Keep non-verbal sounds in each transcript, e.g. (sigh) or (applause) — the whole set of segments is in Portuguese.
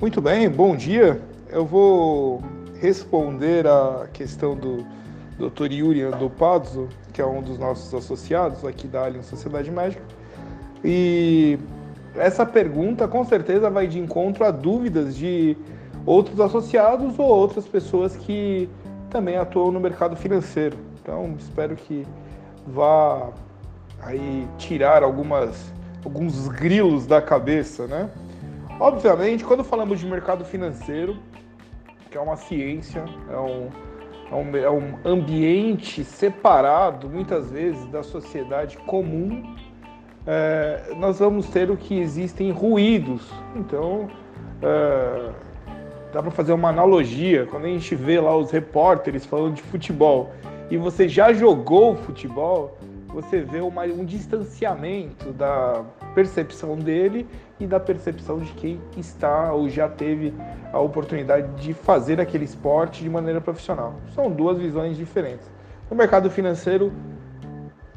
Muito bem, bom dia. Eu vou responder a questão do Dr. Yuri Andopazzo, que é um dos nossos associados aqui da Allianz Sociedade Médica. E essa pergunta com certeza vai de encontro a dúvidas de outros associados ou outras pessoas que também atuam no mercado financeiro. Então, espero que vá aí tirar algumas alguns grilos da cabeça, né? Obviamente, quando falamos de mercado financeiro, que é uma ciência, é um, é um, é um ambiente separado, muitas vezes, da sociedade comum, é, nós vamos ter o que existem ruídos. Então, é, dá para fazer uma analogia. Quando a gente vê lá os repórteres falando de futebol e você já jogou futebol, você vê uma, um distanciamento da percepção dele e da percepção de quem está ou já teve a oportunidade de fazer aquele esporte de maneira profissional. São duas visões diferentes. No mercado financeiro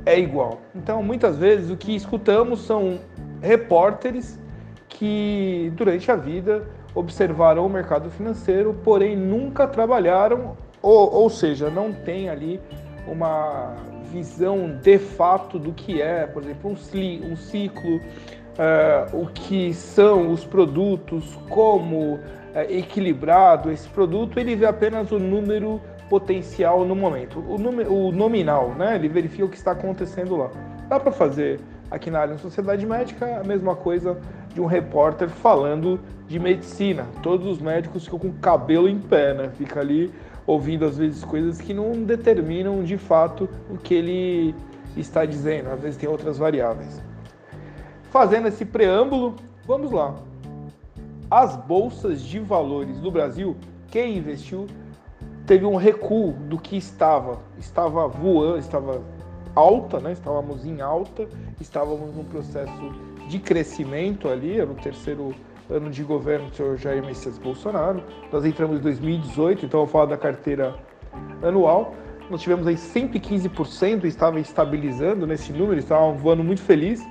é igual. Então, muitas vezes o que escutamos são repórteres que durante a vida observaram o mercado financeiro, porém nunca trabalharam, ou, ou seja, não tem ali uma visão de fato do que é, por exemplo, um, um ciclo, uh, o que são os produtos, como uh, equilibrado esse produto, ele vê apenas o número potencial no momento, o, o nominal, né? ele verifica o que está acontecendo lá. Dá para fazer aqui na área da sociedade médica a mesma coisa de um repórter falando de medicina. Todos os médicos ficam com o cabelo em pé, né? Fica ali ouvindo às vezes coisas que não determinam de fato o que ele está dizendo, às vezes tem outras variáveis. Fazendo esse preâmbulo, vamos lá. As bolsas de valores do Brasil, quem investiu teve um recuo do que estava, estava voando, estava alta, né? Estávamos em alta, estávamos num processo de crescimento ali, era o terceiro ano de governo do senhor Jair Messias Bolsonaro. Nós entramos em 2018, então eu vou falar da carteira anual. Nós tivemos aí 115%, estava estabilizando nesse número, estava voando muito feliz.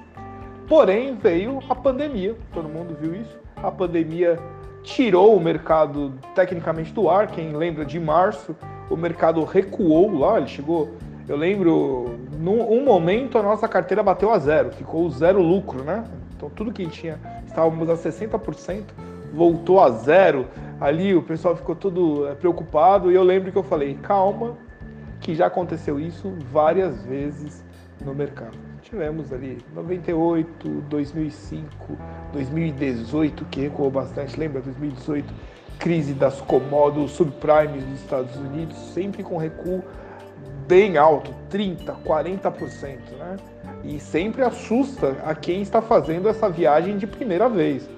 Porém, veio a pandemia, todo mundo viu isso. A pandemia tirou o mercado tecnicamente do ar. Quem lembra de março, o mercado recuou lá, ele chegou. Eu lembro, num um momento a nossa carteira bateu a zero, ficou zero lucro, né? Então tudo que tinha, estávamos a 60%, voltou a zero. Ali o pessoal ficou todo é, preocupado e eu lembro que eu falei, calma, que já aconteceu isso várias vezes no mercado. Tivemos ali 98, 2005, 2018, que recuou bastante, lembra? 2018, crise das commodities subprimes dos Estados Unidos, sempre com recuo bem alto, 30, 40%, né? E sempre assusta a quem está fazendo essa viagem de primeira vez.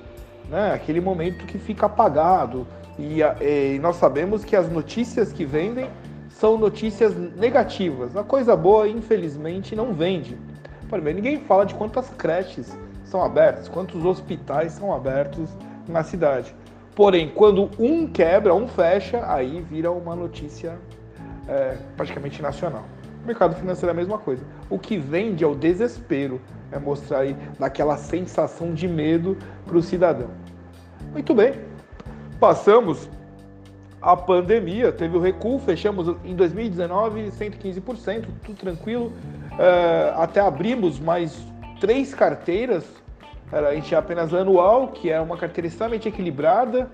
Né? Aquele momento que fica apagado. E, e nós sabemos que as notícias que vendem são notícias negativas. A coisa boa, infelizmente, não vende. Primeiro, ninguém fala de quantas creches são abertas, quantos hospitais são abertos na cidade. Porém, quando um quebra, um fecha, aí vira uma notícia é, praticamente nacional. O mercado financeiro é a mesma coisa. O que vende é o desespero, é mostrar aí daquela sensação de medo para o cidadão. Muito bem, passamos a pandemia, teve o recuo, fechamos em 2019 115%, tudo tranquilo. É, até abrimos mais três carteiras, a gente tinha apenas anual, que é uma carteira extremamente equilibrada,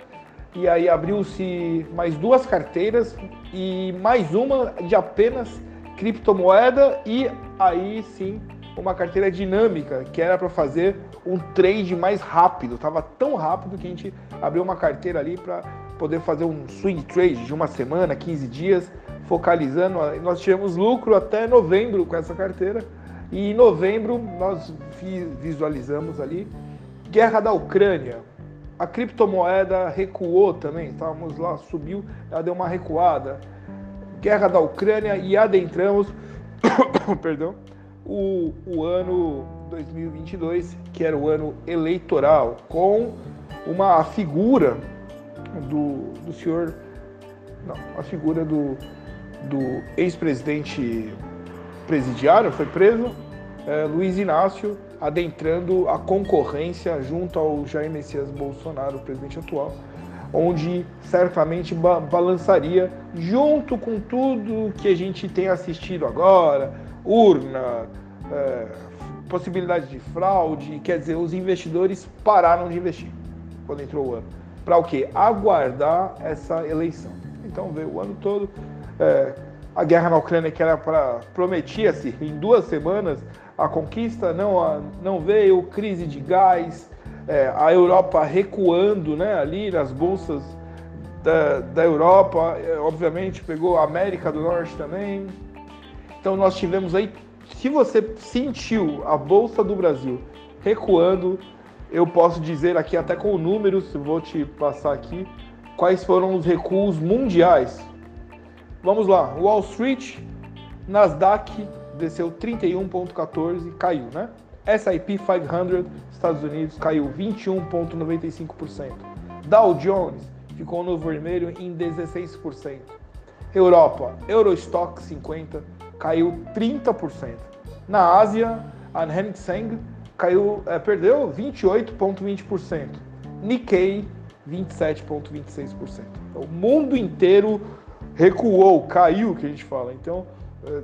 e aí abriu-se mais duas carteiras e mais uma de apenas criptomoeda e aí sim uma carteira dinâmica, que era para fazer um trade mais rápido. Tava tão rápido que a gente abriu uma carteira ali para poder fazer um swing trade de uma semana, 15 dias, focalizando. Nós tivemos lucro até novembro com essa carteira. E em novembro nós visualizamos ali guerra da Ucrânia. A criptomoeda recuou também, estávamos lá, subiu, ela deu uma recuada guerra da Ucrânia e adentramos (coughs) perdão, o, o ano 2022, que era o ano eleitoral, com uma figura do, do senhor, não, a figura do, do ex-presidente presidiário, foi preso, é, Luiz Inácio, adentrando a concorrência junto ao Jair Messias Bolsonaro, o presidente atual, onde certamente ba balançaria junto com tudo que a gente tem assistido agora, urna, é, possibilidade de fraude, quer dizer, os investidores pararam de investir quando entrou o ano. Para o quê? Aguardar essa eleição. Então veio o ano todo. É, a guerra na Ucrânia que era para prometia-se em duas semanas a conquista não não veio crise de gás é, a Europa recuando né ali nas bolsas da, da Europa é, obviamente pegou a América do Norte também então nós tivemos aí se você sentiu a bolsa do Brasil recuando eu posso dizer aqui até com números vou te passar aqui quais foram os recuos mundiais Vamos lá, Wall Street, Nasdaq desceu 31,14, caiu, né? S&P 500, Estados Unidos, caiu 21,95%. Dow Jones ficou no vermelho em 16%. Europa, Eurostock 50, caiu 30%. Na Ásia, a Hang Seng caiu, é, perdeu 28,20%. Nikkei, 27,26%. Então, o mundo inteiro recuou, caiu, que a gente fala. Então, eh,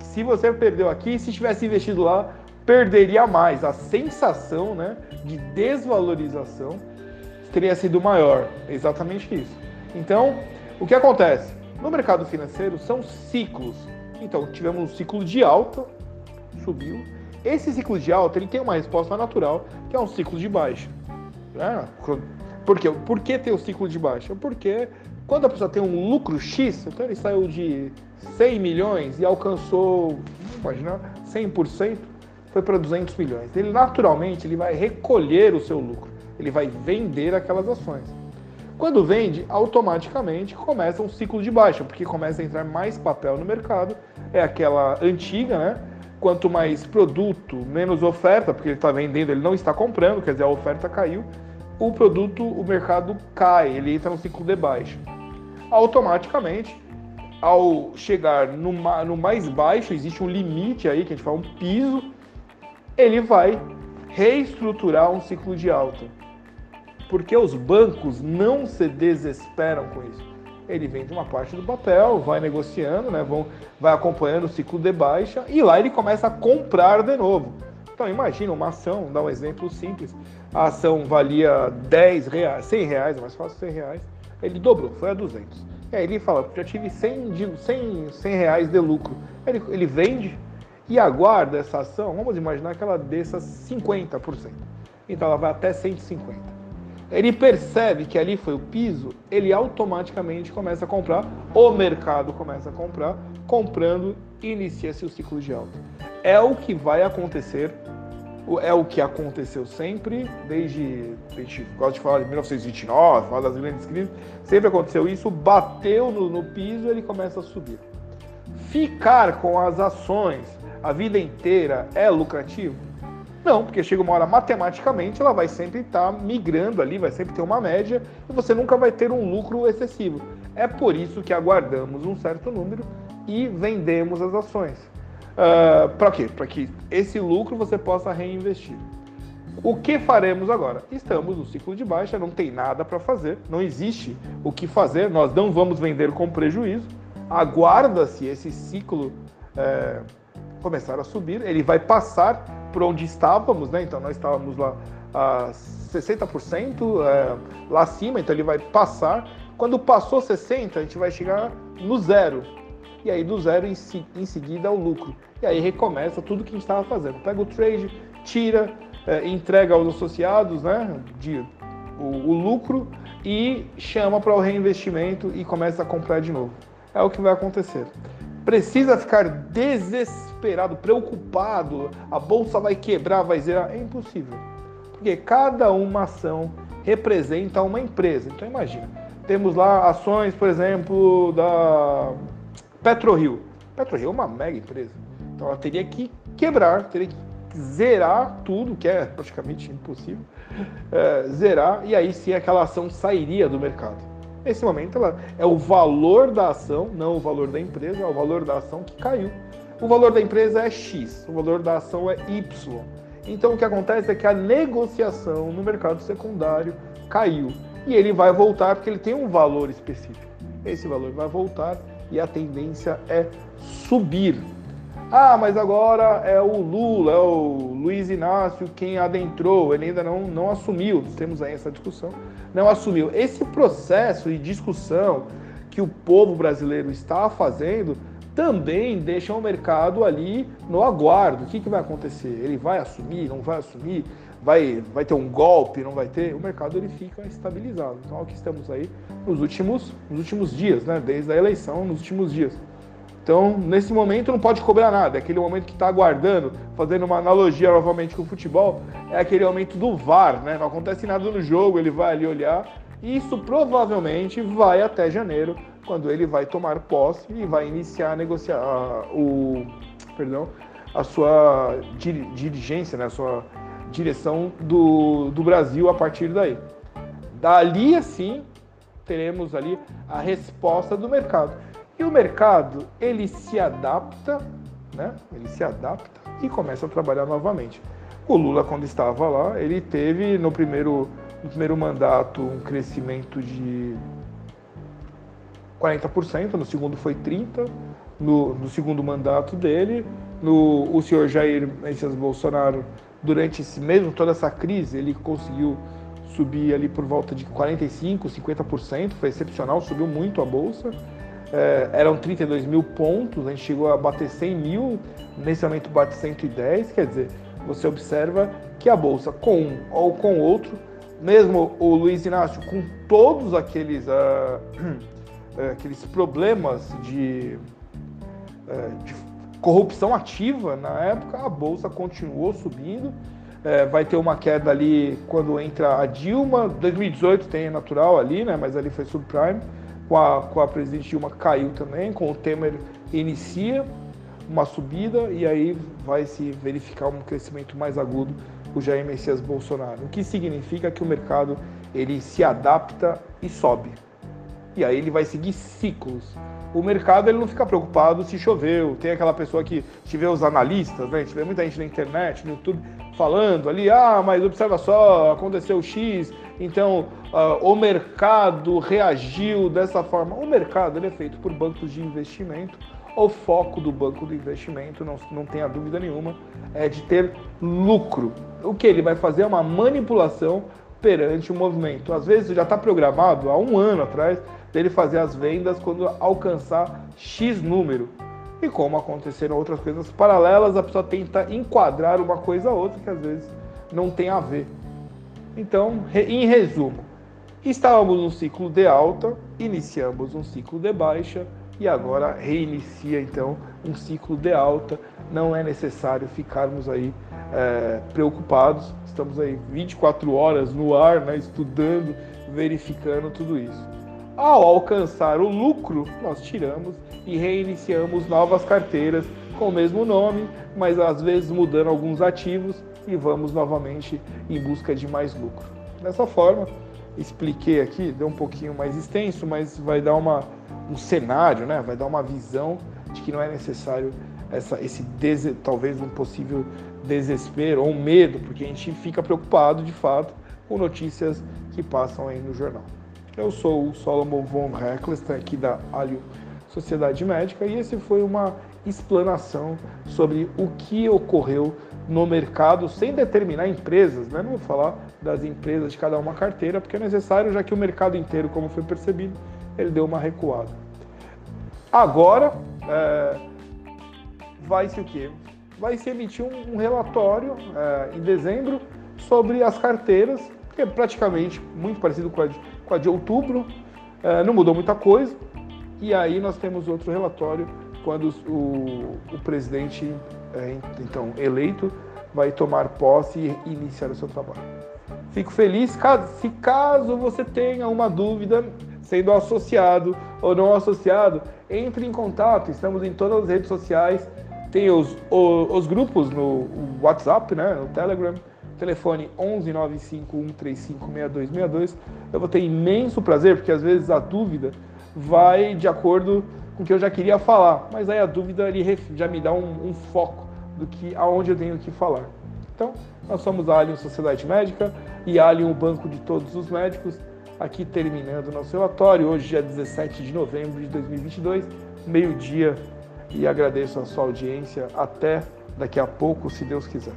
se você perdeu aqui, se tivesse investido lá, perderia mais. A sensação né, de desvalorização teria sido maior. Exatamente isso. Então, o que acontece? No mercado financeiro são ciclos. Então, tivemos um ciclo de alta, subiu. Esse ciclo de alta ele tem uma resposta natural, que é um ciclo de baixa. Né? Por quê? Por que ter o ciclo de baixa? Porque quando a pessoa tem um lucro X, então ele saiu de 100 milhões e alcançou, imagina, 100%, foi para 200 milhões. Ele naturalmente ele vai recolher o seu lucro, ele vai vender aquelas ações. Quando vende, automaticamente começa um ciclo de baixa, porque começa a entrar mais papel no mercado. É aquela antiga, né? Quanto mais produto, menos oferta, porque ele está vendendo, ele não está comprando, quer dizer, a oferta caiu. O produto, o mercado cai, ele entra no ciclo de baixa automaticamente, ao chegar no, mais baixo, existe um limite aí, que a gente fala um piso, ele vai reestruturar um ciclo de alta. Porque os bancos não se desesperam com isso. Ele vende uma parte do papel, vai negociando, né, vão, vai acompanhando o ciclo de baixa e lá ele começa a comprar de novo. Então imagina uma ação, dá um exemplo simples. A ação valia 10 reais, 100 reais, é mais fácil 100 reais ele dobrou, foi a 200. E aí ele fala, já tive 100, de, 100, 100 reais de lucro. Ele, ele vende e aguarda essa ação, vamos imaginar que ela desça 50%. Então ela vai até 150. Ele percebe que ali foi o piso, ele automaticamente começa a comprar, o mercado começa a comprar, comprando, inicia-se o ciclo de alta. É o que vai acontecer é o que aconteceu sempre, desde, a gente gosta de falar de 1929, falar das grandes crises, sempre aconteceu isso, bateu no, no piso ele começa a subir. Ficar com as ações a vida inteira é lucrativo? Não, porque chega uma hora matematicamente ela vai sempre estar tá migrando ali, vai sempre ter uma média e você nunca vai ter um lucro excessivo. É por isso que aguardamos um certo número e vendemos as ações. Uh, para quê? Para que esse lucro você possa reinvestir. O que faremos agora? Estamos no ciclo de baixa, não tem nada para fazer, não existe o que fazer, nós não vamos vender com prejuízo. Aguarda-se esse ciclo é, começar a subir, ele vai passar por onde estávamos, né? Então nós estávamos lá a 60% é, lá acima, então ele vai passar. Quando passou 60, a gente vai chegar no zero e aí do zero em, em seguida ao lucro. E aí recomeça tudo que a gente estava fazendo. Pega o trade, tira, é, entrega aos associados né, de, o, o lucro e chama para o reinvestimento e começa a comprar de novo. É o que vai acontecer. Precisa ficar desesperado, preocupado, a bolsa vai quebrar, vai zerar. É impossível. Porque cada uma ação representa uma empresa. Então imagina, temos lá ações, por exemplo, da PetroRio. PetroRio é uma mega empresa. Então ela teria que quebrar, teria que zerar tudo, que é praticamente impossível, é, zerar, e aí sim aquela ação sairia do mercado. Nesse momento ela é o valor da ação, não o valor da empresa, é o valor da ação que caiu. O valor da empresa é X, o valor da ação é Y. Então o que acontece é que a negociação no mercado secundário caiu. e ele vai voltar porque ele tem um valor específico. Esse valor vai voltar e a tendência é subir. Ah, mas agora é o Lula, é o Luiz Inácio quem adentrou, ele ainda não, não assumiu, temos aí essa discussão, não assumiu. Esse processo de discussão que o povo brasileiro está fazendo também deixa o mercado ali no aguardo. O que, que vai acontecer? Ele vai assumir, não vai assumir? Vai, vai ter um golpe, não vai ter? O mercado ele fica estabilizado. Então, é o que estamos aí nos últimos, nos últimos dias, né? desde a eleição, nos últimos dias. Então, nesse momento não pode cobrar nada. É aquele momento que está aguardando, fazendo uma analogia novamente com o futebol, é aquele momento do VAR, né? Não acontece nada no jogo, ele vai ali olhar. E isso provavelmente vai até janeiro, quando ele vai tomar posse e vai iniciar a negociar o, perdão, a sua dirigência, né? A sua direção do, do Brasil a partir daí. Dali, assim, teremos ali a resposta do mercado. E o mercado, ele se adapta, né? Ele se adapta e começa a trabalhar novamente. O Lula, quando estava lá, ele teve no primeiro, no primeiro mandato um crescimento de 40%, no segundo foi 30%, no, no segundo mandato dele, no, o senhor Jair Messias Bolsonaro, durante esse mesmo, toda essa crise, ele conseguiu subir ali por volta de 45%, 50%, foi excepcional, subiu muito a bolsa é, eram 32 mil pontos, a gente chegou a bater 100 mil, nesse momento bate 110, quer dizer, você observa que a Bolsa, com um ou com outro, mesmo o Luiz Inácio, com todos aqueles, uh, (clears throat) aqueles problemas de, uh, de, corrupção ativa na época, a Bolsa continuou subindo. Uh, vai ter uma queda ali quando entra a Dilma, 2018 tem natural ali, né, mas ali foi subprime com a, com a presidente Dilma caiu também, com o Temer inicia uma subida e aí vai se verificar um crescimento mais agudo o Jair Messias Bolsonaro. O que significa que o mercado ele se adapta e sobe. E aí ele vai seguir ciclos. O mercado ele não fica preocupado se choveu. Tem aquela pessoa que tiver os analistas, né? Tiver muita gente na internet, no YouTube falando ali, ah, mas observa só, aconteceu X, então uh, o mercado reagiu dessa forma. O mercado ele é feito por bancos de investimento. O foco do banco de investimento, não, não tenha dúvida nenhuma, é de ter lucro. O que ele vai fazer é uma manipulação perante o movimento. Às vezes já está programado há um ano atrás dele fazer as vendas quando alcançar X número. E como aconteceram outras coisas paralelas, a pessoa tenta enquadrar uma coisa a outra que às vezes não tem a ver. Então, em resumo, estávamos num ciclo de alta, iniciamos um ciclo de baixa e agora reinicia então um ciclo de alta. Não é necessário ficarmos aí é, preocupados. Estamos aí 24 horas no ar, né, estudando, verificando tudo isso. Ao alcançar o lucro, nós tiramos e reiniciamos novas carteiras com o mesmo nome, mas às vezes mudando alguns ativos e vamos novamente em busca de mais lucro. Dessa forma, expliquei aqui, deu um pouquinho mais extenso, mas vai dar uma, um cenário, né? vai dar uma visão de que não é necessário essa, esse talvez um possível desespero ou medo, porque a gente fica preocupado de fato com notícias que passam aí no jornal. Eu sou o Solomon von Hecklester aqui da Alio Sociedade Médica e esse foi uma explanação sobre o que ocorreu no mercado sem determinar empresas, né? não vou falar das empresas de cada uma carteira, porque é necessário, já que o mercado inteiro, como foi percebido, ele deu uma recuada. Agora, é, vai se o quê? Vai se emitir um, um relatório é, em dezembro sobre as carteiras, que é praticamente muito parecido com a de, de outubro, é, não mudou muita coisa, e aí nós temos outro relatório quando o, o presidente é, então eleito vai tomar posse e iniciar o seu trabalho. Fico feliz caso, se caso você tenha uma dúvida sendo associado ou não associado, entre em contato. Estamos em todas as redes sociais. Tem os, os, os grupos no WhatsApp, né, no Telegram, telefone 11 951356262. Eu vou ter imenso prazer, porque às vezes a dúvida vai de acordo com o que eu já queria falar, mas aí a dúvida ele já me dá um, um foco do que aonde eu tenho que falar. Então, nós somos a Alien Sociedade Médica e Alien o banco de todos os médicos. aqui terminando o nosso relatório. Hoje é 17 de novembro de 2022, meio-dia, e agradeço a sua audiência. Até daqui a pouco, se Deus quiser.